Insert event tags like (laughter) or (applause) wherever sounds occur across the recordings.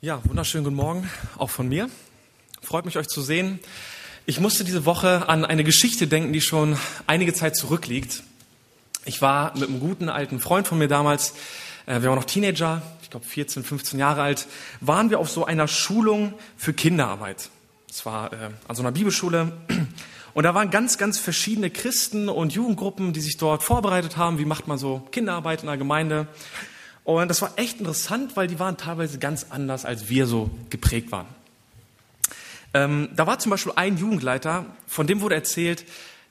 Ja, wunderschönen guten Morgen, auch von mir. Freut mich, euch zu sehen. Ich musste diese Woche an eine Geschichte denken, die schon einige Zeit zurückliegt. Ich war mit einem guten alten Freund von mir damals, äh, wir waren noch Teenager, ich glaube 14, 15 Jahre alt, waren wir auf so einer Schulung für Kinderarbeit. Es war äh, an so einer Bibelschule. Und da waren ganz, ganz verschiedene Christen und Jugendgruppen, die sich dort vorbereitet haben. Wie macht man so Kinderarbeit in einer Gemeinde? Und das war echt interessant, weil die waren teilweise ganz anders, als wir so geprägt waren. Ähm, da war zum Beispiel ein Jugendleiter, von dem wurde erzählt,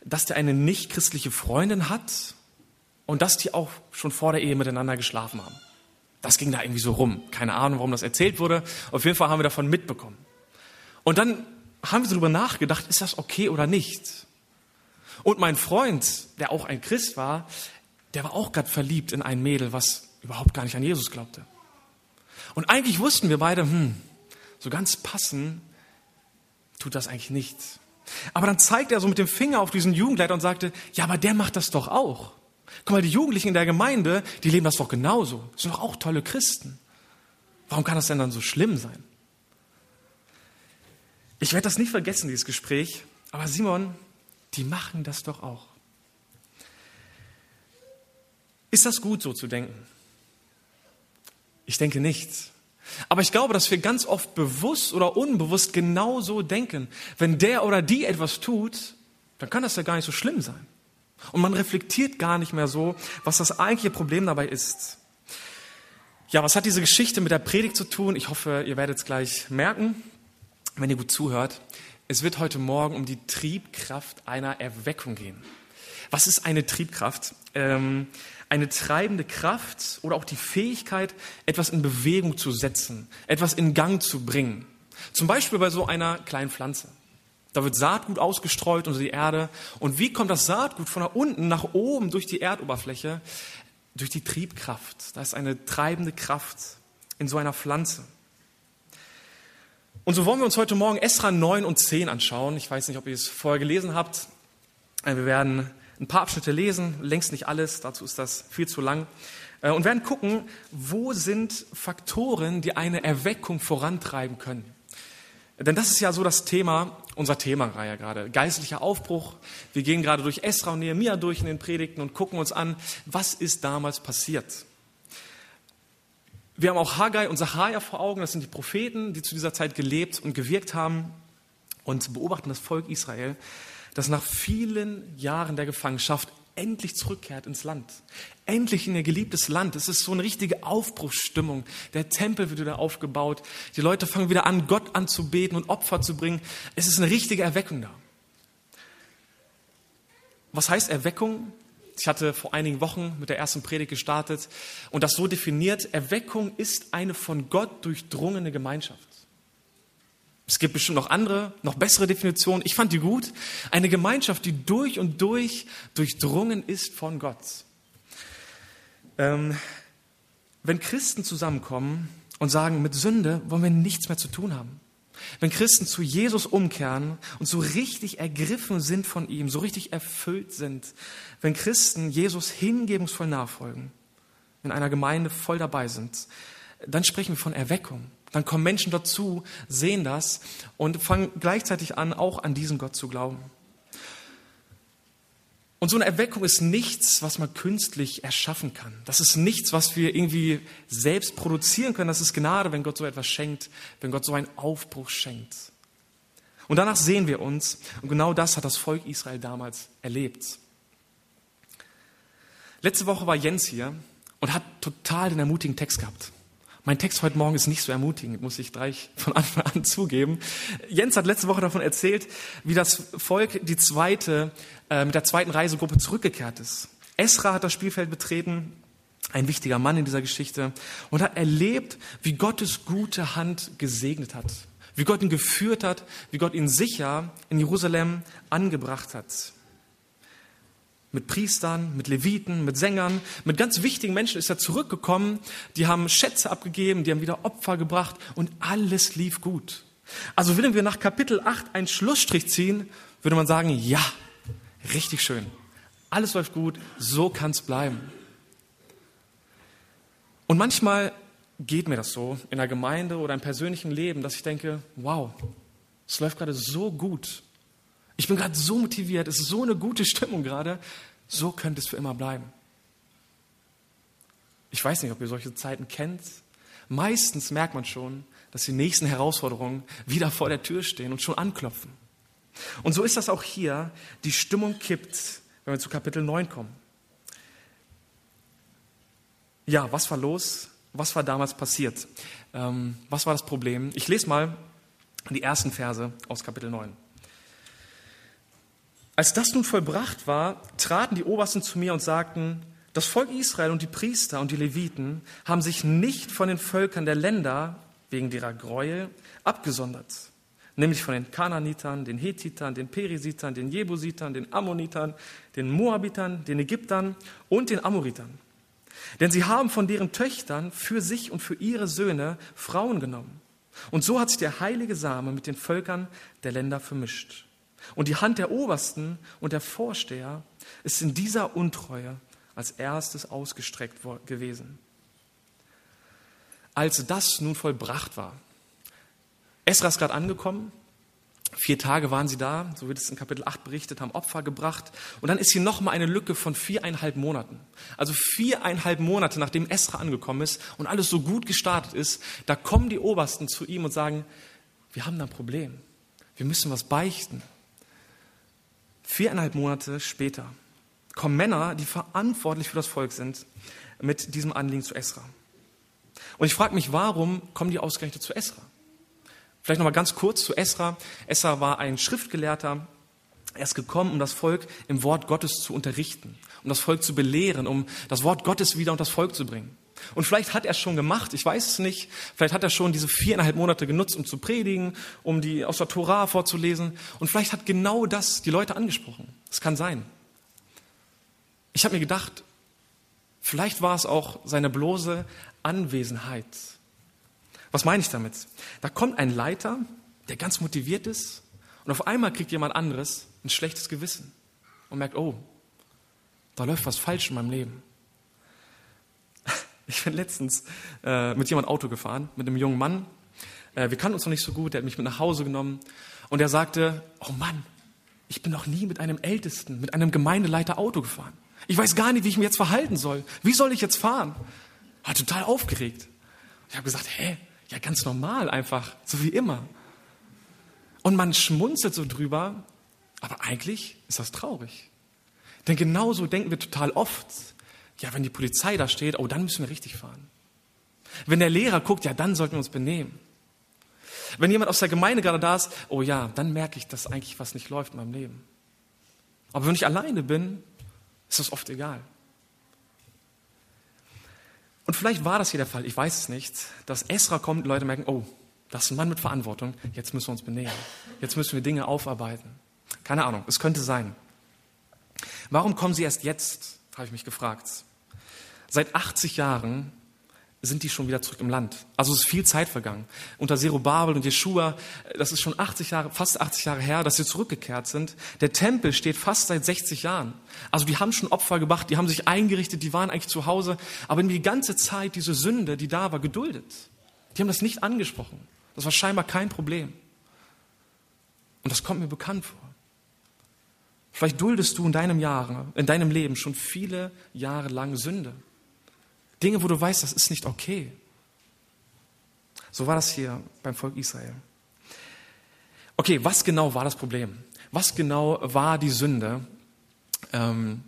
dass der eine nicht-christliche Freundin hat und dass die auch schon vor der Ehe miteinander geschlafen haben. Das ging da irgendwie so rum. Keine Ahnung, warum das erzählt wurde. Auf jeden Fall haben wir davon mitbekommen. Und dann haben wir so darüber nachgedacht, ist das okay oder nicht? Und mein Freund, der auch ein Christ war, der war auch gerade verliebt in ein Mädel, was überhaupt gar nicht an Jesus glaubte. Und eigentlich wussten wir beide, hm, so ganz passen tut das eigentlich nicht. Aber dann zeigte er so mit dem Finger auf diesen Jugendleiter und sagte, ja, aber der macht das doch auch. Guck mal, die Jugendlichen in der Gemeinde, die leben das doch genauso. Das sind doch auch tolle Christen. Warum kann das denn dann so schlimm sein? Ich werde das nicht vergessen, dieses Gespräch. Aber Simon, die machen das doch auch. Ist das gut, so zu denken? Ich denke nicht. Aber ich glaube, dass wir ganz oft bewusst oder unbewusst genau so denken. Wenn der oder die etwas tut, dann kann das ja gar nicht so schlimm sein. Und man reflektiert gar nicht mehr so, was das eigentliche Problem dabei ist. Ja, was hat diese Geschichte mit der Predigt zu tun? Ich hoffe, ihr werdet es gleich merken, wenn ihr gut zuhört. Es wird heute Morgen um die Triebkraft einer Erweckung gehen. Was ist eine Triebkraft? Ähm, eine treibende Kraft oder auch die Fähigkeit, etwas in Bewegung zu setzen, etwas in Gang zu bringen. Zum Beispiel bei so einer kleinen Pflanze. Da wird Saatgut ausgestreut unter die Erde. Und wie kommt das Saatgut von da unten nach oben durch die Erdoberfläche? Durch die Triebkraft. Da ist eine treibende Kraft in so einer Pflanze. Und so wollen wir uns heute Morgen Esra 9 und 10 anschauen. Ich weiß nicht, ob ihr es vorher gelesen habt. Äh, wir werden ein paar Abschnitte lesen, längst nicht alles, dazu ist das viel zu lang. Äh, und werden gucken, wo sind Faktoren, die eine Erweckung vorantreiben können. Denn das ist ja so das Thema, unser Themareihe gerade. Geistlicher Aufbruch. Wir gehen gerade durch Esra und Nehemiah durch in den Predigten und gucken uns an, was ist damals passiert. Wir haben auch Haggai und Sacharja vor Augen. Das sind die Propheten, die zu dieser Zeit gelebt und gewirkt haben und beobachten das Volk Israel das nach vielen Jahren der Gefangenschaft endlich zurückkehrt ins Land. Endlich in ihr geliebtes Land. Es ist so eine richtige Aufbruchsstimmung. Der Tempel wird wieder aufgebaut. Die Leute fangen wieder an, Gott anzubeten und Opfer zu bringen. Es ist eine richtige Erweckung da. Was heißt Erweckung? Ich hatte vor einigen Wochen mit der ersten Predigt gestartet und das so definiert. Erweckung ist eine von Gott durchdrungene Gemeinschaft. Es gibt bestimmt noch andere, noch bessere Definitionen. Ich fand die gut. Eine Gemeinschaft, die durch und durch durchdrungen ist von Gott. Ähm, wenn Christen zusammenkommen und sagen, mit Sünde wollen wir nichts mehr zu tun haben. Wenn Christen zu Jesus umkehren und so richtig ergriffen sind von ihm, so richtig erfüllt sind, wenn Christen Jesus hingebungsvoll nachfolgen, in einer Gemeinde voll dabei sind, dann sprechen wir von Erweckung. Dann kommen Menschen dazu, sehen das und fangen gleichzeitig an, auch an diesen Gott zu glauben. Und so eine Erweckung ist nichts, was man künstlich erschaffen kann. Das ist nichts, was wir irgendwie selbst produzieren können. Das ist Gnade, wenn Gott so etwas schenkt, wenn Gott so einen Aufbruch schenkt. Und danach sehen wir uns, und genau das hat das Volk Israel damals erlebt. Letzte Woche war Jens hier und hat total den ermutigen Text gehabt. Mein Text heute Morgen ist nicht so ermutigend, muss ich gleich von Anfang an zugeben. Jens hat letzte Woche davon erzählt, wie das Volk die zweite, äh, mit der zweiten Reisegruppe zurückgekehrt ist. Esra hat das Spielfeld betreten, ein wichtiger Mann in dieser Geschichte, und hat erlebt, wie Gottes gute Hand gesegnet hat, wie Gott ihn geführt hat, wie Gott ihn sicher in Jerusalem angebracht hat mit Priestern, mit Leviten, mit Sängern, mit ganz wichtigen Menschen ist er zurückgekommen. Die haben Schätze abgegeben, die haben wieder Opfer gebracht und alles lief gut. Also wenn wir nach Kapitel 8 einen Schlussstrich ziehen, würde man sagen, ja, richtig schön. Alles läuft gut, so kann es bleiben. Und manchmal geht mir das so in der Gemeinde oder im persönlichen Leben, dass ich denke, wow, es läuft gerade so gut. Ich bin gerade so motiviert, es ist so eine gute Stimmung gerade, so könnte es für immer bleiben. Ich weiß nicht, ob ihr solche Zeiten kennt. Meistens merkt man schon, dass die nächsten Herausforderungen wieder vor der Tür stehen und schon anklopfen. Und so ist das auch hier. Die Stimmung kippt, wenn wir zu Kapitel 9 kommen. Ja, was war los? Was war damals passiert? Ähm, was war das Problem? Ich lese mal die ersten Verse aus Kapitel 9. Als das nun vollbracht war, traten die Obersten zu mir und sagten, das Volk Israel und die Priester und die Leviten haben sich nicht von den Völkern der Länder wegen ihrer Gräuel abgesondert, nämlich von den Kananitern, den Hethitern, den Perisitern, den Jebusitern, den Ammonitern, den Moabitern, den Ägyptern und den Amoritern. Denn sie haben von deren Töchtern für sich und für ihre Söhne Frauen genommen. Und so hat sich der heilige Same mit den Völkern der Länder vermischt. Und die Hand der Obersten und der Vorsteher ist in dieser Untreue als erstes ausgestreckt gewesen. Als das nun vollbracht war, Esra ist gerade angekommen, Vier Tage waren sie da, so wird es in Kapitel 8 berichtet, haben Opfer gebracht. Und dann ist hier nochmal eine Lücke von viereinhalb Monaten. Also viereinhalb Monate, nachdem Esra angekommen ist und alles so gut gestartet ist, da kommen die Obersten zu ihm und sagen, wir haben da ein Problem. Wir müssen was beichten. Viereinhalb Monate später kommen Männer, die verantwortlich für das Volk sind, mit diesem Anliegen zu Esra. Und ich frage mich, warum kommen die ausgerechnet zu Esra? Vielleicht noch mal ganz kurz zu Esra. Esra war ein Schriftgelehrter. Er ist gekommen, um das Volk im Wort Gottes zu unterrichten, um das Volk zu belehren, um das Wort Gottes wieder unter das Volk zu bringen. Und vielleicht hat er es schon gemacht, ich weiß es nicht. Vielleicht hat er schon diese viereinhalb Monate genutzt, um zu predigen, um die aus der Tora vorzulesen. Und vielleicht hat genau das die Leute angesprochen. Das kann sein. Ich habe mir gedacht, vielleicht war es auch seine bloße Anwesenheit, was meine ich damit? Da kommt ein Leiter, der ganz motiviert ist und auf einmal kriegt jemand anderes ein schlechtes Gewissen und merkt, oh, da läuft was falsch in meinem Leben. Ich bin letztens äh, mit jemandem Auto gefahren, mit einem jungen Mann. Äh, wir kannten uns noch nicht so gut, der hat mich mit nach Hause genommen und er sagte, oh Mann, ich bin noch nie mit einem Ältesten, mit einem Gemeindeleiter Auto gefahren. Ich weiß gar nicht, wie ich mich jetzt verhalten soll. Wie soll ich jetzt fahren? War total aufgeregt. Ich habe gesagt, hä, ja, ganz normal einfach, so wie immer. Und man schmunzelt so drüber, aber eigentlich ist das traurig. Denn genauso denken wir total oft, ja, wenn die Polizei da steht, oh, dann müssen wir richtig fahren. Wenn der Lehrer guckt, ja, dann sollten wir uns benehmen. Wenn jemand aus der Gemeinde gerade da ist, oh ja, dann merke ich, dass eigentlich was nicht läuft in meinem Leben. Aber wenn ich alleine bin, ist das oft egal. Und vielleicht war das hier der Fall, ich weiß es nicht, dass Esra kommt und Leute merken, oh, das ist ein Mann mit Verantwortung, jetzt müssen wir uns benehmen. Jetzt müssen wir Dinge aufarbeiten. Keine Ahnung, es könnte sein. Warum kommen sie erst jetzt, habe ich mich gefragt. Seit 80 Jahren sind die schon wieder zurück im Land. Also es ist viel Zeit vergangen. Unter Zerubabel und Jeschua, das ist schon 80 Jahre, fast 80 Jahre her, dass sie zurückgekehrt sind. Der Tempel steht fast seit 60 Jahren. Also die haben schon Opfer gebracht, die haben sich eingerichtet, die waren eigentlich zu Hause, aber die ganze Zeit diese Sünde, die da war, geduldet. Die haben das nicht angesprochen. Das war scheinbar kein Problem. Und das kommt mir bekannt vor. Vielleicht duldest du in deinem Jahr, in deinem Leben schon viele Jahre lang Sünde. Dinge, wo du weißt, das ist nicht okay. So war das hier beim Volk Israel. Okay, was genau war das Problem? Was genau war die Sünde? Ähm,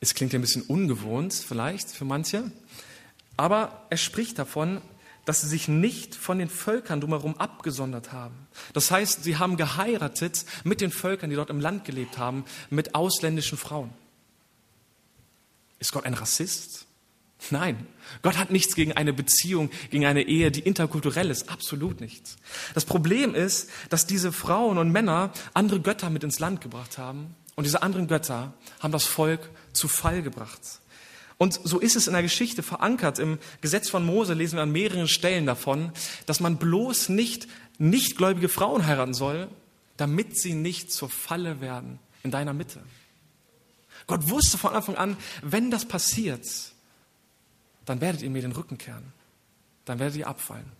es klingt ja ein bisschen ungewohnt vielleicht für manche, aber er spricht davon, dass sie sich nicht von den Völkern drumherum abgesondert haben. Das heißt, sie haben geheiratet mit den Völkern, die dort im Land gelebt haben, mit ausländischen Frauen. Ist Gott ein Rassist? Nein, Gott hat nichts gegen eine Beziehung, gegen eine Ehe, die interkulturell ist. Absolut nichts. Das Problem ist, dass diese Frauen und Männer andere Götter mit ins Land gebracht haben. Und diese anderen Götter haben das Volk zu Fall gebracht. Und so ist es in der Geschichte verankert. Im Gesetz von Mose lesen wir an mehreren Stellen davon, dass man bloß nicht nichtgläubige Frauen heiraten soll, damit sie nicht zur Falle werden in deiner Mitte. Gott wusste von Anfang an, wenn das passiert, dann werdet ihr mir den Rücken kehren. dann werdet ihr abfallen.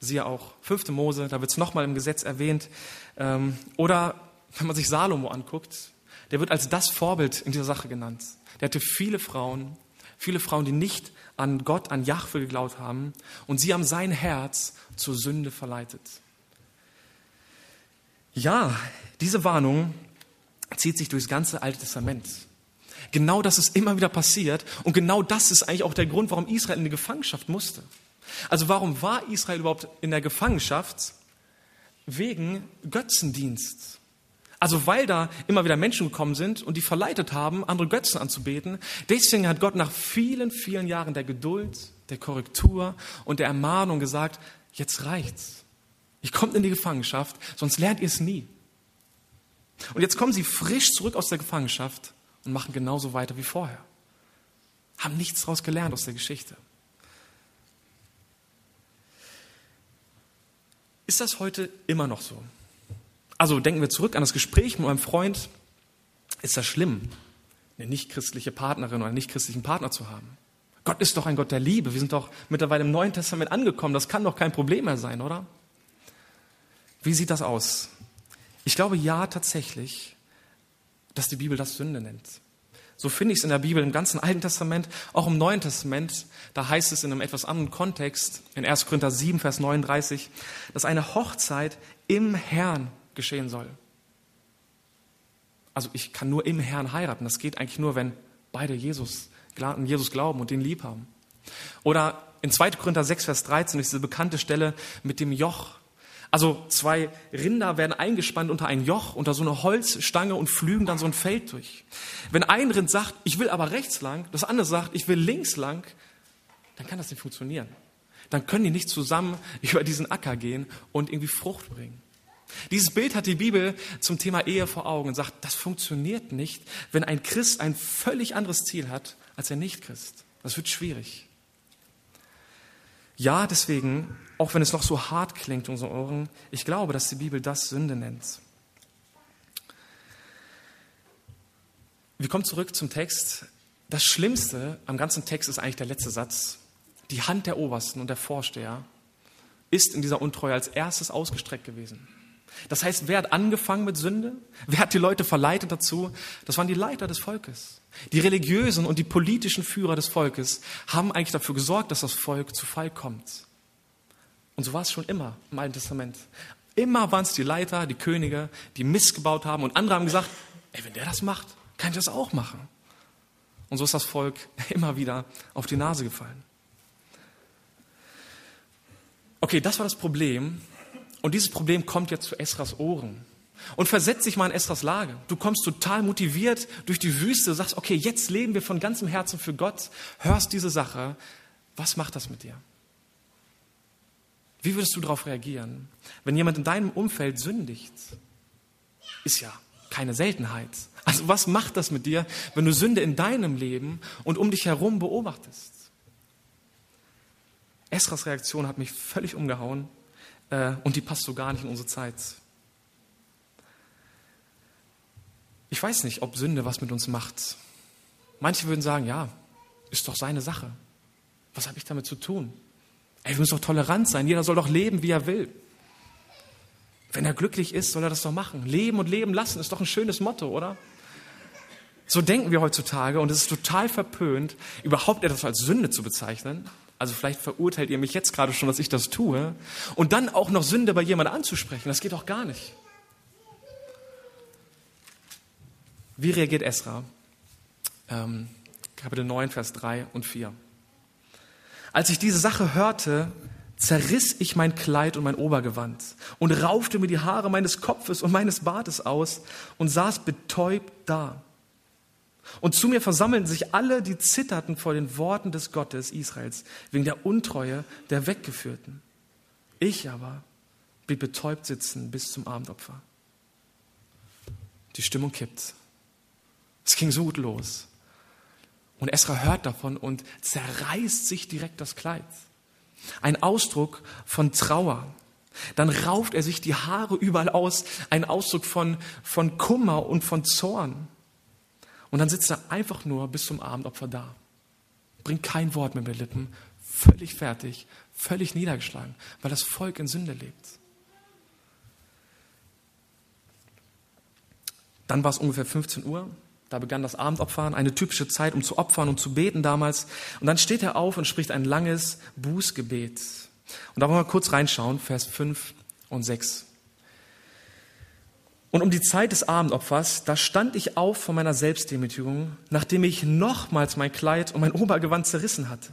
Siehe auch 5. Mose, da wird es nochmal im Gesetz erwähnt. Ähm, oder wenn man sich Salomo anguckt, der wird als das Vorbild in dieser Sache genannt. Der hatte viele Frauen, viele Frauen, die nicht an Gott, an Jahwe geglaubt haben und sie haben sein Herz zur Sünde verleitet. Ja, diese Warnung zieht sich durchs ganze Alte Testament. Genau das ist immer wieder passiert und genau das ist eigentlich auch der Grund, warum Israel in die Gefangenschaft musste. Also warum war Israel überhaupt in der Gefangenschaft? Wegen Götzendienst. Also weil da immer wieder Menschen gekommen sind und die verleitet haben, andere Götzen anzubeten. Deswegen hat Gott nach vielen, vielen Jahren der Geduld, der Korrektur und der Ermahnung gesagt, jetzt reicht's. Ich kommt in die Gefangenschaft, sonst lernt ihr es nie. Und jetzt kommen sie frisch zurück aus der Gefangenschaft und machen genauso weiter wie vorher. Haben nichts daraus gelernt aus der Geschichte. Ist das heute immer noch so? Also denken wir zurück an das Gespräch mit meinem Freund. Ist das schlimm, eine nichtchristliche Partnerin oder einen nichtchristlichen Partner zu haben? Gott ist doch ein Gott der Liebe. Wir sind doch mittlerweile im Neuen Testament angekommen. Das kann doch kein Problem mehr sein, oder? Wie sieht das aus? Ich glaube ja tatsächlich, dass die Bibel das Sünde nennt. So finde ich es in der Bibel im ganzen Alten Testament, auch im Neuen Testament. Da heißt es in einem etwas anderen Kontext, in 1. Korinther 7, Vers 39, dass eine Hochzeit im Herrn geschehen soll. Also ich kann nur im Herrn heiraten. Das geht eigentlich nur, wenn beide Jesus, an Jesus glauben und ihn lieb haben. Oder in 2. Korinther 6, Vers 13 ist diese bekannte Stelle mit dem Joch. Also zwei Rinder werden eingespannt unter ein Joch, unter so eine Holzstange und flügen dann so ein Feld durch. Wenn ein Rind sagt, ich will aber rechts lang, das andere sagt, ich will links lang, dann kann das nicht funktionieren. Dann können die nicht zusammen (laughs) über diesen Acker gehen und irgendwie Frucht bringen. Dieses Bild hat die Bibel zum Thema Ehe vor Augen und sagt, das funktioniert nicht, wenn ein Christ ein völlig anderes Ziel hat als ein Nichtchrist. Das wird schwierig. Ja, deswegen, auch wenn es noch so hart klingt in unseren Ohren, ich glaube, dass die Bibel das Sünde nennt. Wir kommen zurück zum Text. Das Schlimmste am ganzen Text ist eigentlich der letzte Satz. Die Hand der Obersten und der Vorsteher ist in dieser Untreue als erstes ausgestreckt gewesen. Das heißt, wer hat angefangen mit Sünde? Wer hat die Leute verleitet dazu? Das waren die Leiter des Volkes. Die religiösen und die politischen Führer des Volkes haben eigentlich dafür gesorgt, dass das Volk zu Fall kommt. Und so war es schon immer im Alten Testament. Immer waren es die Leiter, die Könige, die missgebaut haben und andere haben gesagt, ey, wenn der das macht, kann ich das auch machen. Und so ist das Volk (laughs) immer wieder auf die Nase gefallen. Okay, das war das Problem, und dieses Problem kommt jetzt zu Esras Ohren. Und versetz dich mal in Esras Lage. Du kommst total motiviert durch die Wüste, sagst, okay, jetzt leben wir von ganzem Herzen für Gott, hörst diese Sache. Was macht das mit dir? Wie würdest du darauf reagieren, wenn jemand in deinem Umfeld sündigt? Ist ja keine Seltenheit. Also was macht das mit dir, wenn du Sünde in deinem Leben und um dich herum beobachtest? Esras Reaktion hat mich völlig umgehauen äh, und die passt so gar nicht in unsere Zeit. Ich weiß nicht, ob Sünde was mit uns macht. Manche würden sagen, ja, ist doch seine Sache. Was habe ich damit zu tun? Ey, wir müssen doch tolerant sein. Jeder soll doch leben, wie er will. Wenn er glücklich ist, soll er das doch machen. Leben und leben lassen ist doch ein schönes Motto, oder? So denken wir heutzutage und es ist total verpönt, überhaupt etwas als Sünde zu bezeichnen. Also vielleicht verurteilt ihr mich jetzt gerade schon, dass ich das tue. Und dann auch noch Sünde bei jemandem anzusprechen, das geht doch gar nicht. Wie reagiert Esra? Ähm, Kapitel 9, Vers 3 und 4. Als ich diese Sache hörte, zerriss ich mein Kleid und mein Obergewand und raufte mir die Haare meines Kopfes und meines Bartes aus und saß betäubt da. Und zu mir versammelten sich alle, die zitterten vor den Worten des Gottes Israels, wegen der Untreue der Weggeführten. Ich aber blieb betäubt sitzen bis zum Abendopfer. Die Stimmung kippt. Es ging so gut los. Und Esra hört davon und zerreißt sich direkt das Kleid. Ein Ausdruck von Trauer. Dann rauft er sich die Haare überall aus. Ein Ausdruck von, von Kummer und von Zorn. Und dann sitzt er einfach nur bis zum Abendopfer da. Bringt kein Wort mehr mit Lippen, völlig fertig, völlig niedergeschlagen, weil das Volk in Sünde lebt. Dann war es ungefähr 15 Uhr. Da begann das Abendopfern, eine typische Zeit, um zu opfern und zu beten damals. Und dann steht er auf und spricht ein langes Bußgebet. Und da wollen wir kurz reinschauen, Vers 5 und 6. Und um die Zeit des Abendopfers, da stand ich auf von meiner Selbstdemütigung, nachdem ich nochmals mein Kleid und mein Obergewand zerrissen hatte.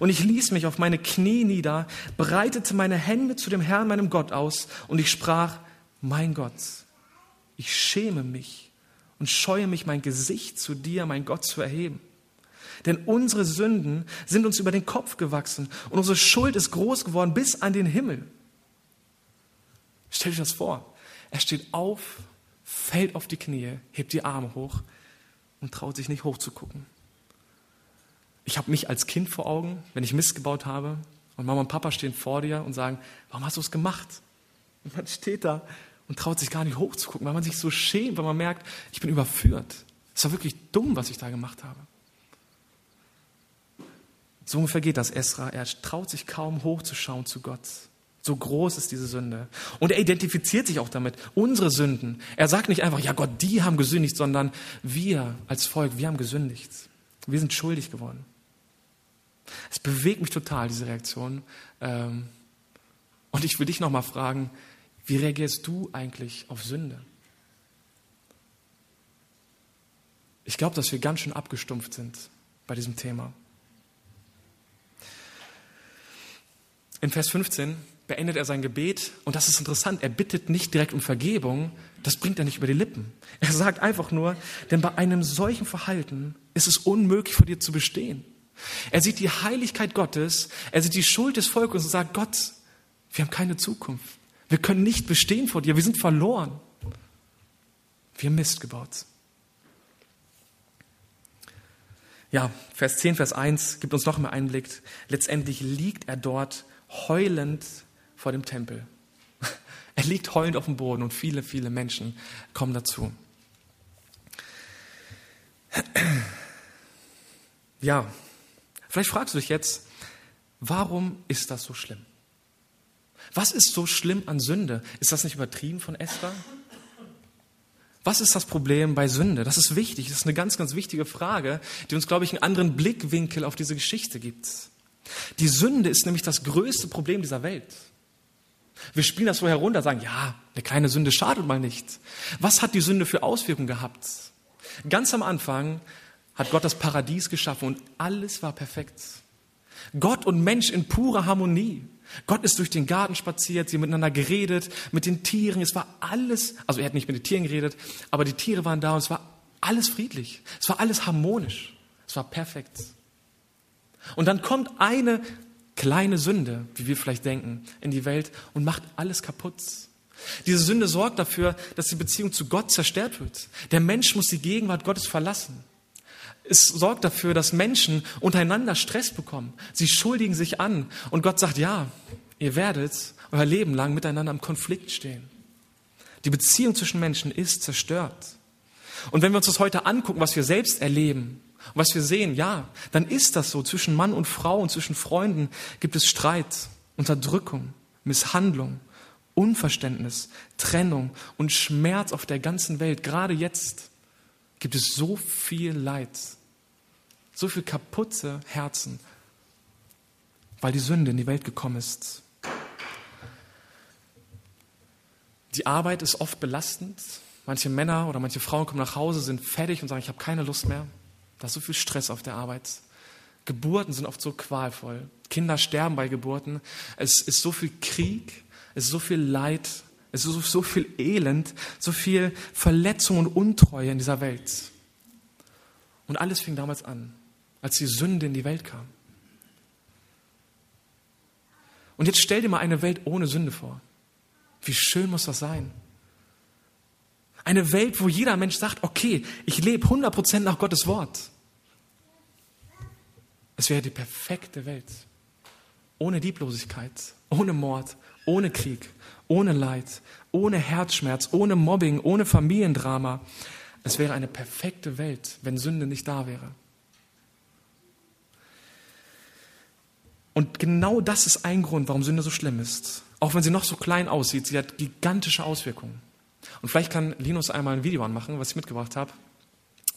Und ich ließ mich auf meine Knie nieder, breitete meine Hände zu dem Herrn, meinem Gott aus, und ich sprach, mein Gott, ich schäme mich und scheue mich, mein Gesicht zu dir, mein Gott, zu erheben. Denn unsere Sünden sind uns über den Kopf gewachsen und unsere Schuld ist groß geworden bis an den Himmel. Stell dir das vor. Er steht auf, fällt auf die Knie, hebt die Arme hoch und traut sich nicht hochzugucken. Ich habe mich als Kind vor Augen, wenn ich Mist gebaut habe und Mama und Papa stehen vor dir und sagen, warum hast du es gemacht? Und man steht da und traut sich gar nicht hochzugucken, weil man sich so schämt, weil man merkt, ich bin überführt. Es war wirklich dumm, was ich da gemacht habe. So ungefähr geht das Esra. Er traut sich kaum hochzuschauen zu Gott. So groß ist diese Sünde. Und er identifiziert sich auch damit. Unsere Sünden. Er sagt nicht einfach, ja Gott, die haben gesündigt, sondern wir als Volk, wir haben gesündigt. Wir sind schuldig geworden. Es bewegt mich total, diese Reaktion. Ähm, und ich will dich nochmal fragen, wie reagierst du eigentlich auf Sünde? Ich glaube, dass wir ganz schön abgestumpft sind bei diesem Thema. In Vers 15 beendet er sein Gebet und das ist interessant. Er bittet nicht direkt um Vergebung, das bringt er nicht über die Lippen. Er sagt einfach nur, denn bei einem solchen Verhalten ist es unmöglich vor dir zu bestehen. Er sieht die Heiligkeit Gottes, er sieht die Schuld des Volkes und sagt, Gott, wir haben keine Zukunft. Wir können nicht bestehen vor dir, wir sind verloren. Wir haben Mist gebaut. Ja, Vers 10, Vers 1 gibt uns noch mehr Einblick. Letztendlich liegt er dort heulend vor dem Tempel. (laughs) Er liegt heulend auf dem Boden und viele, viele Menschen kommen dazu. Ja, Vielleicht fragst du dich jetzt, warum ist das so schlimm? Was ist so schlimm an Sünde? Ist das nicht übertrieben von Esther? Was ist das Problem bei Sünde? Das ist wichtig. Das ist eine ganz, ganz wichtige Frage, die uns, glaube ich, einen anderen Blickwinkel auf diese Geschichte gibt. Die Sünde ist nämlich das größte Problem dieser Welt. Wir spielen das so herunter, sagen, ja, eine kleine Sünde schadet mal nicht. Was hat die Sünde für Auswirkungen gehabt? Ganz am Anfang hat Gott das Paradies geschaffen und alles war perfekt. Gott und Mensch in purer Harmonie. Gott ist durch den Garten spaziert, sie haben miteinander geredet, mit den Tieren. Es war alles, also er hat nicht mit den Tieren geredet, aber die Tiere waren da und es war alles friedlich. Es war alles harmonisch. Es war perfekt. Und dann kommt eine kleine Sünde, wie wir vielleicht denken, in die Welt und macht alles kaputt. Diese Sünde sorgt dafür, dass die Beziehung zu Gott zerstört wird. Der Mensch muss die Gegenwart Gottes verlassen. Es sorgt dafür, dass Menschen untereinander Stress bekommen. Sie schuldigen sich an. Und Gott sagt, ja, ihr werdet euer Leben lang miteinander im Konflikt stehen. Die Beziehung zwischen Menschen ist zerstört. Und wenn wir uns das heute angucken, was wir selbst erleben, was wir sehen, ja, dann ist das so. Zwischen Mann und Frau und zwischen Freunden gibt es Streit, Unterdrückung, Misshandlung, Unverständnis, Trennung und Schmerz auf der ganzen Welt. Gerade jetzt gibt es so viel Leid so viel kaputte Herzen, weil die Sünde in die Welt gekommen ist. Die Arbeit ist oft belastend. Manche Männer oder manche Frauen kommen nach Hause, sind fertig und sagen, ich habe keine Lust mehr. Da ist so viel Stress auf der Arbeit. Geburten sind oft so qualvoll. Kinder sterben bei Geburten. Es ist so viel Krieg, es ist so viel Leid, es ist so viel Elend, so viel Verletzung und Untreue in dieser Welt. Und alles fing damals an als die Sünde in die Welt kam. Und jetzt stell dir mal eine Welt ohne Sünde vor. Wie schön muss das sein? Eine Welt, wo jeder Mensch sagt, okay, ich lebe 100% nach Gottes Wort. Es wäre die perfekte Welt. Ohne Lieblosigkeit, ohne Mord, ohne Krieg, ohne Leid, ohne Herzschmerz, ohne Mobbing, ohne Familiendrama. Es wäre eine perfekte Welt, wenn Sünde nicht da wäre. Und genau das ist ein Grund, warum Sünde so schlimm ist. Auch wenn sie noch so klein aussieht, sie hat gigantische Auswirkungen. Und vielleicht kann Linus einmal ein Video anmachen, was ich mitgebracht habe.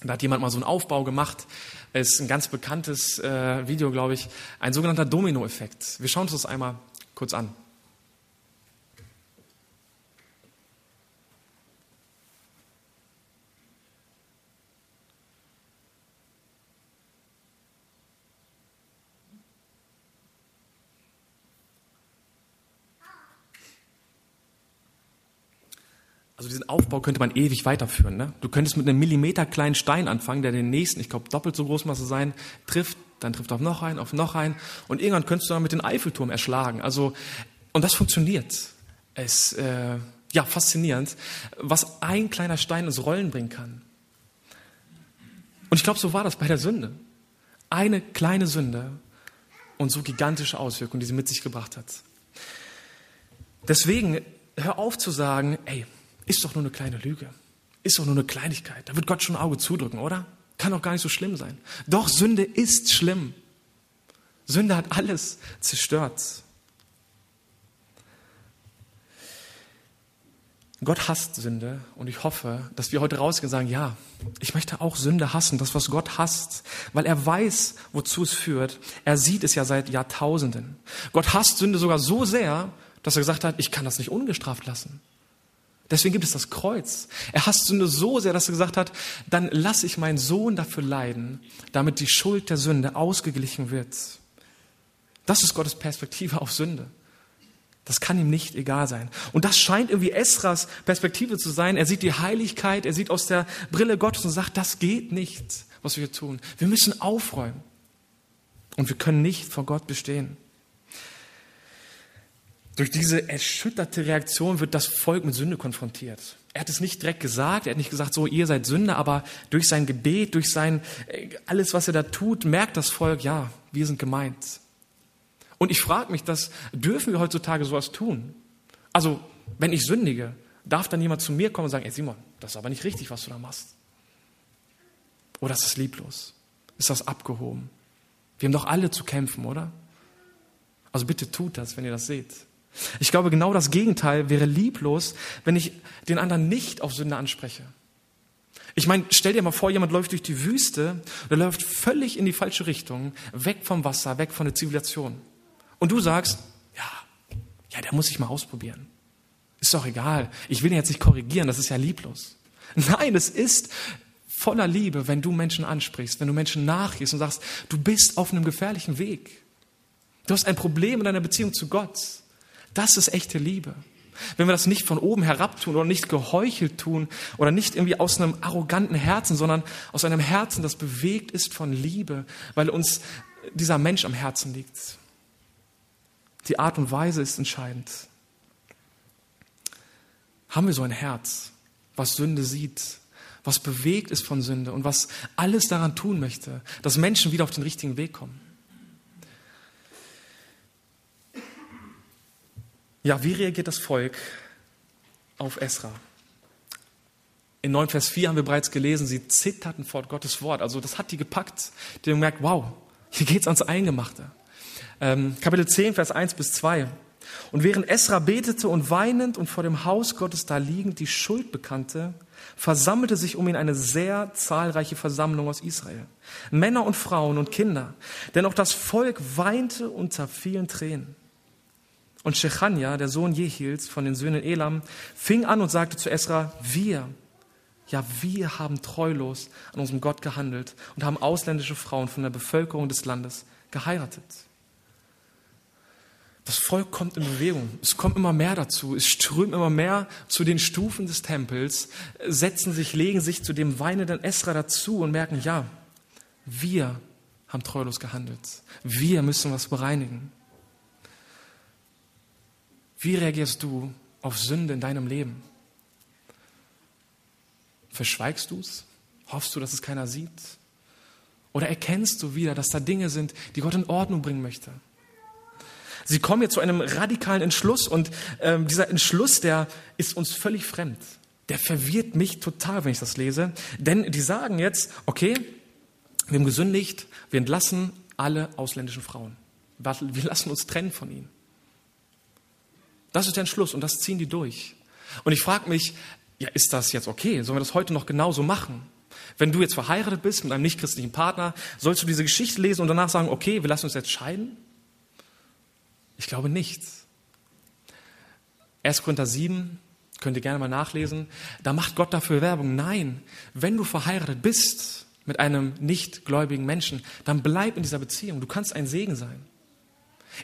Da hat jemand mal so einen Aufbau gemacht. Es ist ein ganz bekanntes äh, Video, glaube ich. Ein sogenannter Domino-Effekt. Wir schauen uns das einmal kurz an. Diesen Aufbau könnte man ewig weiterführen. Ne? Du könntest mit einem Millimeter kleinen Stein anfangen, der den nächsten, ich glaube doppelt so groß muss er sein, trifft, dann trifft auf noch einen, auf noch einen und irgendwann könntest du dann mit dem Eiffelturm erschlagen. Also und das funktioniert. Es äh, ja faszinierend, was ein kleiner Stein ins Rollen bringen kann. Und ich glaube, so war das bei der Sünde. Eine kleine Sünde und so gigantische Auswirkungen, die sie mit sich gebracht hat. Deswegen hör auf zu sagen, ey, ist doch nur eine kleine Lüge. Ist doch nur eine Kleinigkeit. Da wird Gott schon ein Auge zudrücken, oder? Kann doch gar nicht so schlimm sein. Doch, Sünde ist schlimm. Sünde hat alles zerstört. Gott hasst Sünde und ich hoffe, dass wir heute rausgehen und sagen, ja, ich möchte auch Sünde hassen, das, was Gott hasst, weil er weiß, wozu es führt. Er sieht es ja seit Jahrtausenden. Gott hasst Sünde sogar so sehr, dass er gesagt hat, ich kann das nicht ungestraft lassen. Deswegen gibt es das Kreuz. Er hasst Sünde so sehr, dass er gesagt hat, dann lasse ich meinen Sohn dafür leiden, damit die Schuld der Sünde ausgeglichen wird. Das ist Gottes Perspektive auf Sünde. Das kann ihm nicht egal sein. Und das scheint irgendwie Esras Perspektive zu sein. Er sieht die Heiligkeit, er sieht aus der Brille Gottes und sagt, das geht nicht, was wir tun. Wir müssen aufräumen. Und wir können nicht vor Gott bestehen. Durch diese erschütterte Reaktion wird das Volk mit Sünde konfrontiert. Er hat es nicht direkt gesagt, er hat nicht gesagt, so, ihr seid Sünder, aber durch sein Gebet, durch sein, äh, alles, was er da tut, merkt das Volk, ja, wir sind gemeint. Und ich frage mich, das dürfen wir heutzutage sowas tun? Also, wenn ich sündige, darf dann jemand zu mir kommen und sagen, ey Simon, das ist aber nicht richtig, was du da machst. Oder ist das lieblos? Ist das abgehoben? Wir haben doch alle zu kämpfen, oder? Also bitte tut das, wenn ihr das seht. Ich glaube, genau das Gegenteil wäre lieblos, wenn ich den anderen nicht auf Sünde anspreche. Ich meine, stell dir mal vor, jemand läuft durch die Wüste, der läuft völlig in die falsche Richtung, weg vom Wasser, weg von der Zivilisation. Und du sagst, ja, ja, der muss sich mal ausprobieren. Ist doch egal. Ich will ihn jetzt nicht korrigieren, das ist ja lieblos. Nein, es ist voller Liebe, wenn du Menschen ansprichst, wenn du Menschen nachgehst und sagst, du bist auf einem gefährlichen Weg. Du hast ein Problem in deiner Beziehung zu Gott. Das ist echte Liebe. Wenn wir das nicht von oben herab tun oder nicht geheuchelt tun oder nicht irgendwie aus einem arroganten Herzen, sondern aus einem Herzen, das bewegt ist von Liebe, weil uns dieser Mensch am Herzen liegt. Die Art und Weise ist entscheidend. Haben wir so ein Herz, was Sünde sieht, was bewegt ist von Sünde und was alles daran tun möchte, dass Menschen wieder auf den richtigen Weg kommen? Ja, wie reagiert das Volk auf Esra? In 9 Vers 4 haben wir bereits gelesen, sie zitterten vor Gottes Wort. Also das hat die gepackt. Die haben gemerkt, wow, hier geht's ans Eingemachte. Ähm, Kapitel 10, Vers 1 bis 2. Und während Esra betete und weinend und vor dem Haus Gottes da liegend die Schuld bekannte, versammelte sich um ihn eine sehr zahlreiche Versammlung aus Israel. Männer und Frauen und Kinder. Denn auch das Volk weinte unter vielen Tränen. Und Shechania, der Sohn Jehils von den Söhnen Elam, fing an und sagte zu Esra, wir, ja, wir haben treulos an unserem Gott gehandelt und haben ausländische Frauen von der Bevölkerung des Landes geheiratet. Das Volk kommt in Bewegung. Es kommt immer mehr dazu. Es strömt immer mehr zu den Stufen des Tempels, setzen sich, legen sich zu dem weinenden Esra dazu und merken, ja, wir haben treulos gehandelt. Wir müssen was bereinigen. Wie reagierst du auf Sünde in deinem Leben? Verschweigst du es? Hoffst du, dass es keiner sieht? Oder erkennst du wieder, dass da Dinge sind, die Gott in Ordnung bringen möchte? Sie kommen jetzt zu einem radikalen Entschluss und ähm, dieser Entschluss, der ist uns völlig fremd. Der verwirrt mich total, wenn ich das lese. Denn die sagen jetzt, okay, wir haben gesündigt, wir entlassen alle ausländischen Frauen. Wir lassen uns trennen von ihm. Das ist der Entschluss und das ziehen die durch. Und ich frage mich, ja, ist das jetzt okay? Sollen wir das heute noch genauso machen? Wenn du jetzt verheiratet bist mit einem nichtchristlichen Partner, sollst du diese Geschichte lesen und danach sagen, okay, wir lassen uns jetzt scheiden? Ich glaube nicht. 1. Korinther 7, könnt ihr gerne mal nachlesen, da macht Gott dafür Werbung. Nein, wenn du verheiratet bist mit einem nichtgläubigen Menschen, dann bleib in dieser Beziehung. Du kannst ein Segen sein.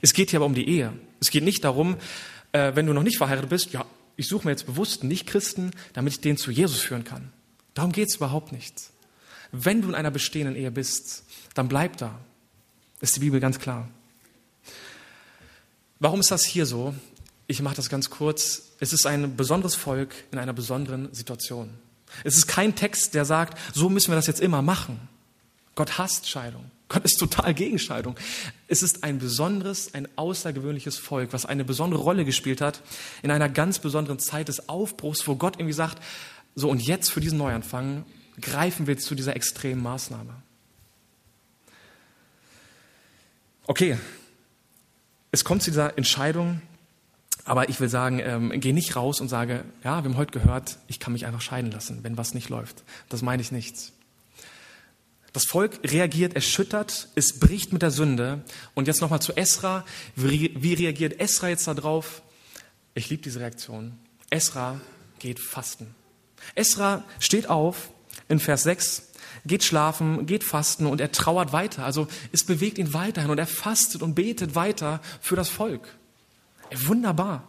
Es geht hier aber um die Ehe. Es geht nicht darum, äh, wenn du noch nicht verheiratet bist, ja, ich suche mir jetzt bewusst einen Nicht-Christen, damit ich den zu Jesus führen kann. Darum geht es überhaupt nicht. Wenn du in einer bestehenden Ehe bist, dann bleib da. Ist die Bibel ganz klar. Warum ist das hier so? Ich mache das ganz kurz. Es ist ein besonderes Volk in einer besonderen Situation. Es ist kein Text, der sagt, so müssen wir das jetzt immer machen. Gott hasst Scheidung. Gott ist total gegen Scheidung. Es ist ein besonderes, ein außergewöhnliches Volk, was eine besondere Rolle gespielt hat in einer ganz besonderen Zeit des Aufbruchs, wo Gott irgendwie sagt, so und jetzt für diesen Neuanfang greifen wir zu dieser extremen Maßnahme. Okay, es kommt zu dieser Entscheidung, aber ich will sagen, ähm, geh nicht raus und sage, ja, wir haben heute gehört, ich kann mich einfach scheiden lassen, wenn was nicht läuft. Das meine ich nicht. Das Volk reagiert erschüttert, es bricht mit der Sünde. Und jetzt nochmal zu Esra. Wie reagiert Esra jetzt darauf? Ich liebe diese Reaktion. Esra geht fasten. Esra steht auf in Vers 6, geht schlafen, geht fasten und er trauert weiter. Also es bewegt ihn weiterhin und er fastet und betet weiter für das Volk. Wunderbar.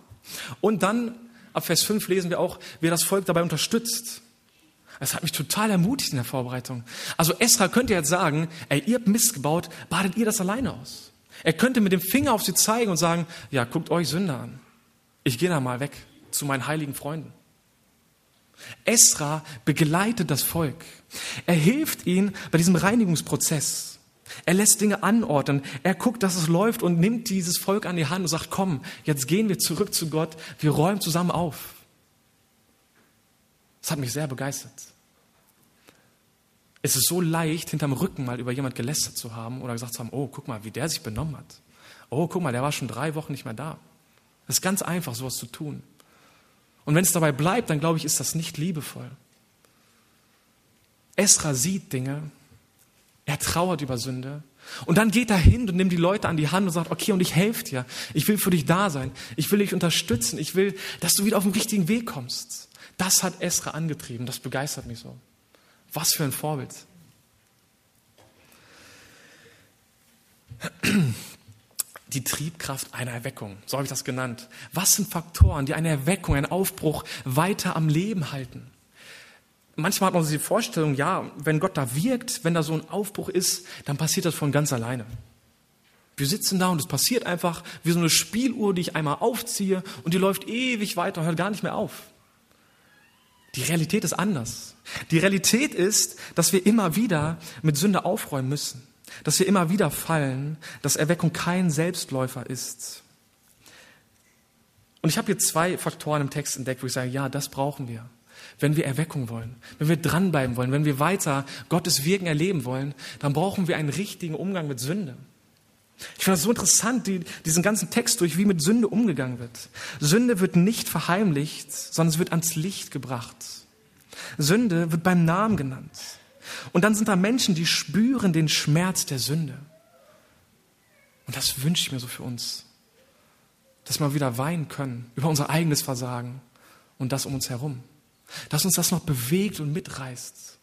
Und dann ab Vers 5 lesen wir auch, wer das Volk dabei unterstützt. Das hat mich total ermutigt in der Vorbereitung. Also Esra könnte jetzt sagen, ey, ihr habt Mist gebaut, badet ihr das alleine aus. Er könnte mit dem Finger auf sie zeigen und sagen, ja, guckt euch Sünder an. Ich gehe da mal weg zu meinen heiligen Freunden. Esra begleitet das Volk. Er hilft ihnen bei diesem Reinigungsprozess. Er lässt Dinge anordnen. Er guckt, dass es läuft und nimmt dieses Volk an die Hand und sagt, komm, jetzt gehen wir zurück zu Gott. Wir räumen zusammen auf. Das hat mich sehr begeistert. Es ist so leicht, hinterm Rücken mal über jemand gelästert zu haben oder gesagt zu haben, oh, guck mal, wie der sich benommen hat. Oh, guck mal, der war schon drei Wochen nicht mehr da. Es ist ganz einfach, sowas zu tun. Und wenn es dabei bleibt, dann glaube ich, ist das nicht liebevoll. Esra sieht Dinge, er trauert über Sünde und dann geht er hin und nimmt die Leute an die Hand und sagt, okay, und ich helfe dir. Ich will für dich da sein. Ich will dich unterstützen. Ich will, dass du wieder auf den richtigen Weg kommst. Das hat Esra angetrieben, das begeistert mich so. Was für ein Vorbild. Die Triebkraft einer Erweckung, so habe ich das genannt. Was sind Faktoren, die eine Erweckung, einen Aufbruch weiter am Leben halten? Manchmal hat man so die Vorstellung, ja, wenn Gott da wirkt, wenn da so ein Aufbruch ist, dann passiert das von ganz alleine. Wir sitzen da und es passiert einfach wie so eine Spieluhr, die ich einmal aufziehe und die läuft ewig weiter und hört gar nicht mehr auf. Die Realität ist anders. Die Realität ist, dass wir immer wieder mit Sünde aufräumen müssen, dass wir immer wieder fallen, dass Erweckung kein Selbstläufer ist. Und ich habe hier zwei Faktoren im Text entdeckt, wo ich sage, ja, das brauchen wir. Wenn wir Erweckung wollen, wenn wir dranbleiben wollen, wenn wir weiter Gottes Wirken erleben wollen, dann brauchen wir einen richtigen Umgang mit Sünde. Ich finde das so interessant, die, diesen ganzen Text durch, wie mit Sünde umgegangen wird. Sünde wird nicht verheimlicht, sondern es wird ans Licht gebracht. Sünde wird beim Namen genannt. Und dann sind da Menschen, die spüren den Schmerz der Sünde. Und das wünsche ich mir so für uns, dass wir wieder weinen können über unser eigenes Versagen und das um uns herum. Dass uns das noch bewegt und mitreißt.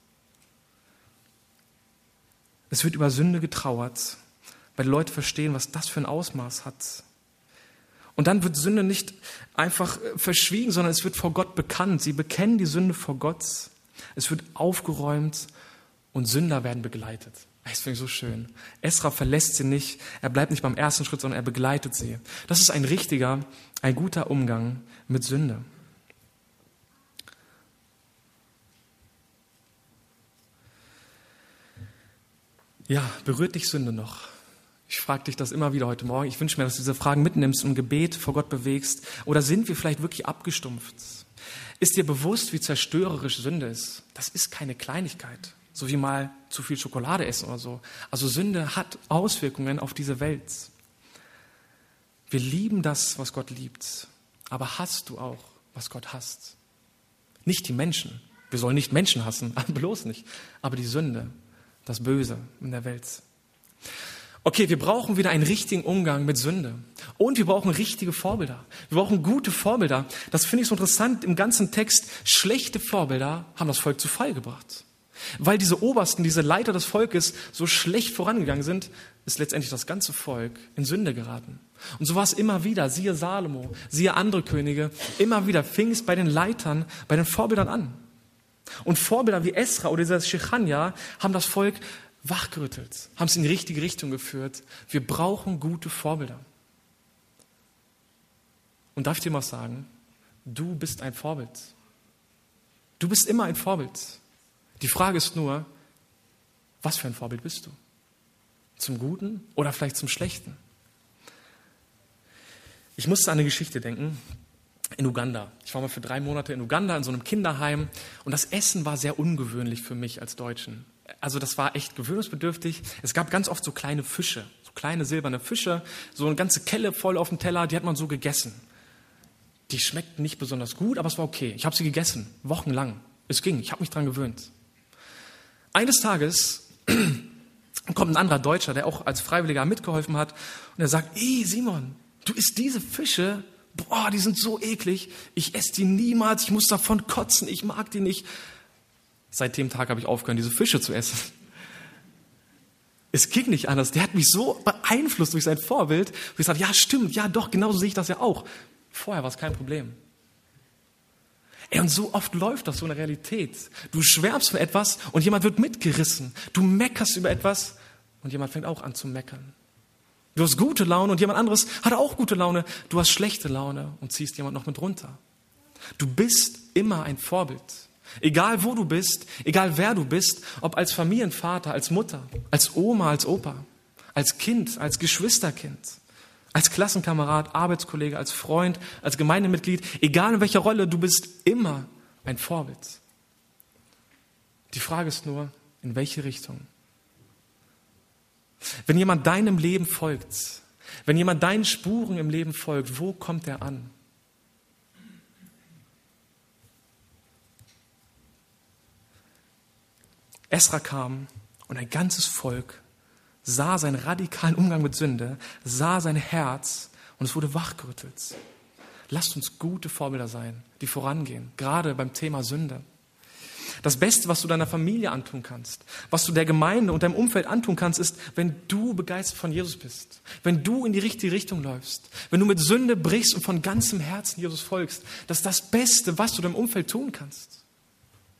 Es wird über Sünde getrauert weil die Leute verstehen, was das für ein Ausmaß hat. Und dann wird Sünde nicht einfach äh, verschwiegen, sondern es wird vor Gott bekannt. Sie bekennen die Sünde vor Gott. Es wird aufgeräumt und Sünder werden begleitet. Das finde ich so schön. Esra verlässt sie nicht. Er bleibt nicht beim ersten Schritt, sondern er begleitet sie. Das ist ein richtiger, ein guter Umgang mit Sünde. Ja, berührt dich Sünde noch? Ich frage dich das immer wieder heute Morgen. Ich wünsche mir, dass du diese Fragen mitnimmst und Gebet vor Gott bewegst. Oder sind wir vielleicht wirklich abgestumpft? Ist dir bewusst, wie zerstörerisch Sünde ist? Das ist keine Kleinigkeit. So wie mal zu viel Schokolade essen oder so. Also Sünde hat Auswirkungen auf diese Welt. Wir lieben das, was Gott liebt. Aber hast du auch, was Gott hasst? Nicht die Menschen. Wir sollen nicht Menschen hassen, (laughs) bloß nicht. Aber die Sünde, das Böse in der Welt. Okay, wir brauchen wieder einen richtigen Umgang mit Sünde. Und wir brauchen richtige Vorbilder. Wir brauchen gute Vorbilder. Das finde ich so interessant im ganzen Text. Schlechte Vorbilder haben das Volk zu Fall gebracht. Weil diese Obersten, diese Leiter des Volkes so schlecht vorangegangen sind, ist letztendlich das ganze Volk in Sünde geraten. Und so war es immer wieder, siehe Salomo, siehe andere Könige, immer wieder fing es bei den Leitern, bei den Vorbildern an. Und Vorbilder wie Esra oder dieser Shechania haben das Volk wachgerüttelt, haben es in die richtige Richtung geführt. Wir brauchen gute Vorbilder. Und darf ich dir mal sagen, du bist ein Vorbild. Du bist immer ein Vorbild. Die Frage ist nur, was für ein Vorbild bist du? Zum Guten oder vielleicht zum Schlechten? Ich musste an eine Geschichte denken in Uganda. Ich war mal für drei Monate in Uganda in so einem Kinderheim und das Essen war sehr ungewöhnlich für mich als Deutschen. Also das war echt gewöhnungsbedürftig. Es gab ganz oft so kleine Fische, so kleine silberne Fische, so eine ganze Kelle voll auf dem Teller, die hat man so gegessen. Die schmeckten nicht besonders gut, aber es war okay. Ich habe sie gegessen, wochenlang. Es ging, ich habe mich dran gewöhnt. Eines Tages (clears throat) kommt ein anderer Deutscher, der auch als Freiwilliger mitgeholfen hat, und er sagt, ey Simon, du isst diese Fische, boah, die sind so eklig, ich esse die niemals, ich muss davon kotzen, ich mag die nicht. Seit dem Tag habe ich aufgehört, diese Fische zu essen. Es ging nicht anders. Der hat mich so beeinflusst durch sein Vorbild, wo ich sage, ja stimmt, ja doch, genauso sehe ich das ja auch. Vorher war es kein Problem. Ey, und so oft läuft das so in der Realität. Du schwärmst für etwas und jemand wird mitgerissen. Du meckerst über etwas und jemand fängt auch an zu meckern. Du hast gute Laune und jemand anderes hat auch gute Laune. Du hast schlechte Laune und ziehst jemand noch mit runter. Du bist immer ein Vorbild. Egal wo du bist, egal wer du bist, ob als Familienvater, als Mutter, als Oma, als Opa, als Kind, als Geschwisterkind als Klassenkamerad, Arbeitskollege, als Freund, als Gemeindemitglied, egal in welcher Rolle, du bist immer ein Vorbild. Die Frage ist nur, in welche Richtung? Wenn jemand deinem Leben folgt, wenn jemand deinen Spuren im Leben folgt, wo kommt er an? Esra kam und ein ganzes Volk sah seinen radikalen Umgang mit Sünde, sah sein Herz und es wurde wachgerüttelt. Lasst uns gute Vorbilder sein, die vorangehen, gerade beim Thema Sünde. Das Beste, was du deiner Familie antun kannst, was du der Gemeinde und deinem Umfeld antun kannst, ist, wenn du begeistert von Jesus bist, wenn du in die richtige Richtung läufst, wenn du mit Sünde brichst und von ganzem Herzen Jesus folgst. Das ist das Beste, was du deinem Umfeld tun kannst.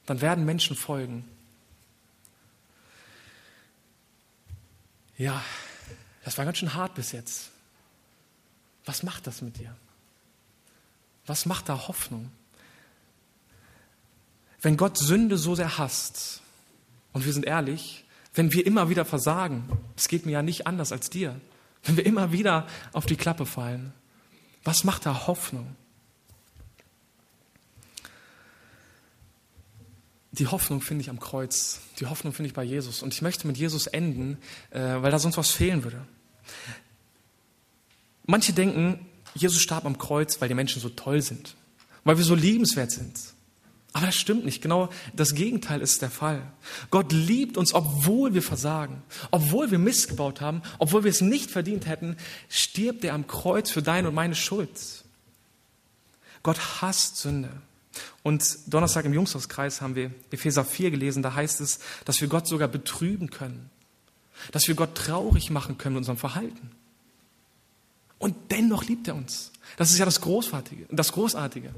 Dann werden Menschen folgen ja, das war ganz schön hart bis jetzt. Was macht das mit dir? Was macht da Hoffnung? Wenn Gott Sünde so sehr hasst, und wir sind ehrlich, wenn wir immer wieder versagen, es geht mir ja nicht anders als dir, wenn wir immer wieder auf die Klappe fallen, was macht da Hoffnung? Die Hoffnung finde ich am Kreuz. Die Hoffnung finde ich bei Jesus. Und ich möchte mit Jesus enden, äh, weil da sonst was fehlen würde. Manche denken, Jesus starb am Kreuz, weil die Menschen so toll sind, weil wir so liebenswert sind. Aber das stimmt nicht. Genau das Gegenteil ist der Fall. Gott liebt uns, obwohl wir versagen, obwohl wir Mist gebaut haben, obwohl wir es nicht verdient hätten, stirbt er am Kreuz für deine und meine Schuld. Gott hasst Sünde. Und Donnerstag im Jungshauskreis haben wir Epheser 4 gelesen, da heißt es, dass wir Gott sogar betrüben können, dass wir Gott traurig machen können mit unserem Verhalten. Und dennoch liebt er uns. Das ist ja das Großartige, das Großartige.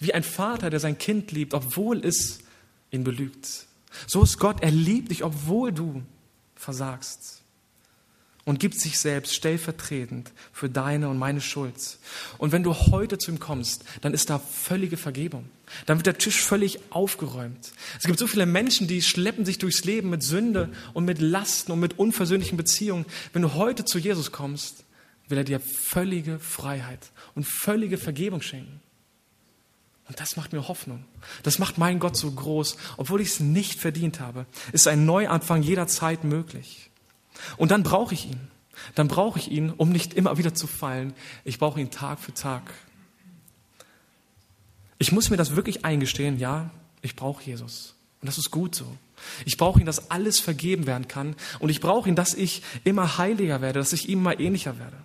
Wie ein Vater, der sein Kind liebt, obwohl es ihn belügt. So ist Gott, er liebt dich, obwohl du versagst und gibt sich selbst stellvertretend für deine und meine Schuld. Und wenn du heute zu ihm kommst, dann ist da völlige Vergebung. Dann wird der Tisch völlig aufgeräumt. Es gibt so viele Menschen, die schleppen sich durchs Leben mit Sünde und mit Lasten und mit unversöhnlichen Beziehungen. Wenn du heute zu Jesus kommst, will er dir völlige Freiheit und völlige Vergebung schenken. Und das macht mir Hoffnung. Das macht meinen Gott so groß. Obwohl ich es nicht verdient habe, ist ein Neuanfang jederzeit möglich. Und dann brauche ich ihn. dann brauche ich ihn, um nicht immer wieder zu fallen. Ich brauche ihn Tag für Tag. Ich muss mir das wirklich eingestehen, ja, ich brauche Jesus. Und das ist gut so. Ich brauche ihn, dass alles vergeben werden kann. Und ich brauche ihn, dass ich immer heiliger werde, dass ich ihm immer ähnlicher werde.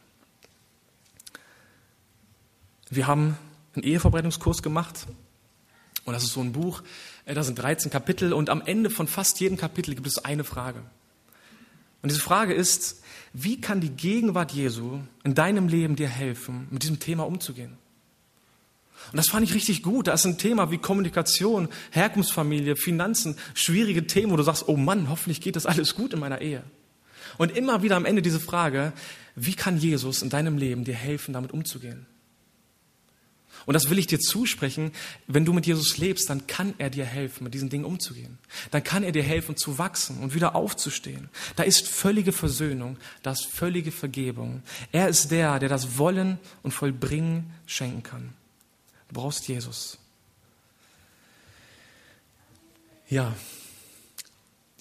Wir haben einen Eheverbreitungskurs gemacht. Und das ist so ein Buch, äh, da sind 13 Kapitel. Und am Ende von fast jedem Kapitel gibt es eine Frage. Und diese Frage ist, wie kann die Gegenwart Jesu in deinem Leben dir helfen, mit diesem Thema umzugehen? Und das fand ich richtig gut. Da ist ein Thema wie Kommunikation, Herkunftsfamilie, Finanzen, schwierige Themen, wo du sagst, oh Mann, hoffentlich geht das alles gut in meiner Ehe. Und immer wieder am Ende diese Frage, wie kann Jesus in deinem Leben dir helfen, damit umzugehen? Und das will ich dir zusprechen. Wenn du mit Jesus lebst, dann kann er dir helfen, mit diesen Dingen umzugehen. Dann kann er dir helfen, zu wachsen und wieder aufzustehen. Da ist völlige Versöhnung, da ist völlige Vergebung. Er ist der, der das Wollen und Vollbringen schenken kann. Du brauchst Jesus. Ja,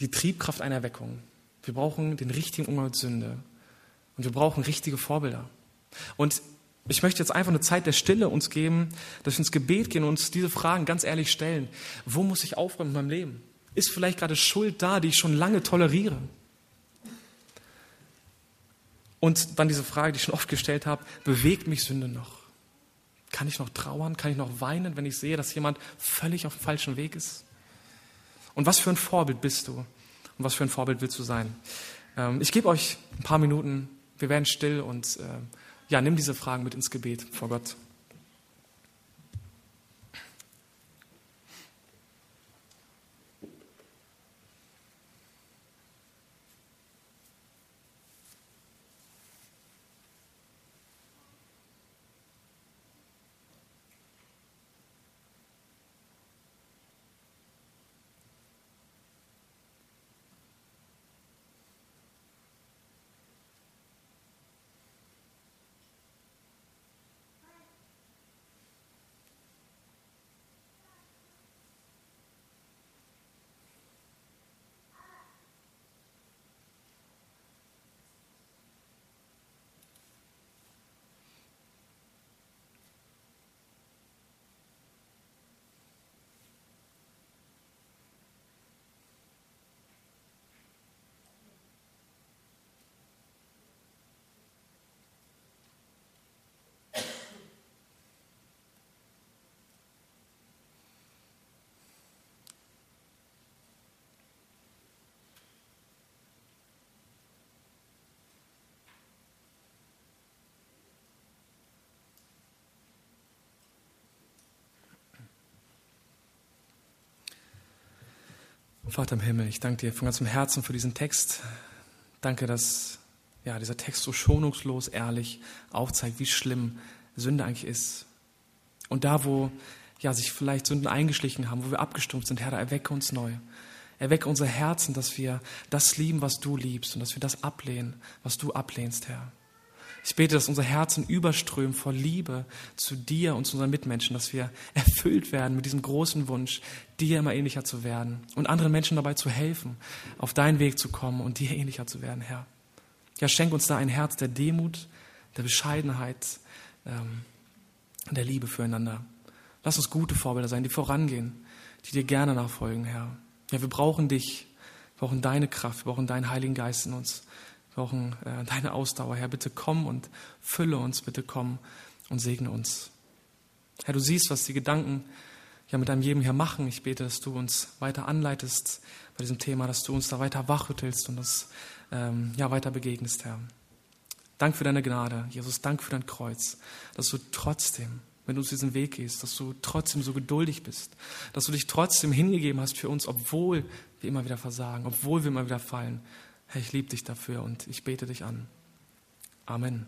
die Triebkraft einer Erweckung. Wir brauchen den richtigen Umgang mit Sünde. Und wir brauchen richtige Vorbilder. Und ich möchte jetzt einfach eine Zeit der Stille uns geben, dass wir ins Gebet gehen und uns diese Fragen ganz ehrlich stellen. Wo muss ich aufräumen in meinem Leben? Ist vielleicht gerade Schuld da, die ich schon lange toleriere? Und dann diese Frage, die ich schon oft gestellt habe, bewegt mich Sünde noch? Kann ich noch trauern? Kann ich noch weinen, wenn ich sehe, dass jemand völlig auf dem falschen Weg ist? Und was für ein Vorbild bist du? Und was für ein Vorbild willst du sein? Ähm, ich gebe euch ein paar Minuten. Wir werden still und äh, ja, nimm diese Fragen mit ins Gebet vor Gott. Vater im Himmel, ich danke dir von ganzem Herzen für diesen Text. Danke, dass ja, dieser Text so schonungslos, ehrlich aufzeigt, wie schlimm Sünde eigentlich ist. Und da, wo ja, sich vielleicht Sünden eingeschlichen haben, wo wir abgestumpft sind, Herr, da erwecke uns neu. Erwecke unser Herzen, dass wir das lieben, was du liebst und dass wir das ablehnen, was du ablehnst, Herr. Ich bete, dass unser Herzen überströmen vor Liebe zu dir und zu unseren Mitmenschen, dass wir erfüllt werden mit diesem großen Wunsch, dir immer ähnlicher zu werden und anderen Menschen dabei zu helfen, auf deinen Weg zu kommen und dir ähnlicher zu werden, Herr. Ja, schenk uns da ein Herz der Demut, der Bescheidenheit, ähm, der Liebe füreinander. Lass uns gute Vorbilder sein, die vorangehen, die dir gerne nachfolgen, Herr. Ja, wir brauchen dich, wir brauchen deine Kraft, wir brauchen deinen Heiligen Geist in uns. Wir brauchen äh, deine Ausdauer, Herr. Bitte komm und fülle uns, bitte komm und segne uns. Herr, du siehst, was die Gedanken ja mit deinem Leben hier machen. Ich bete, dass du uns weiter anleitest bei diesem Thema, dass du uns da weiter wachrüttelst und uns ähm, ja weiter begegnest, Herr. Dank für deine Gnade, Jesus, dank für dein Kreuz, dass du trotzdem, wenn du uns diesen Weg gehst, dass du trotzdem so geduldig bist, dass du dich trotzdem hingegeben hast für uns, obwohl wir immer wieder versagen, obwohl wir immer wieder fallen, Herr, ich liebe dich dafür und ich bete dich an. Amen.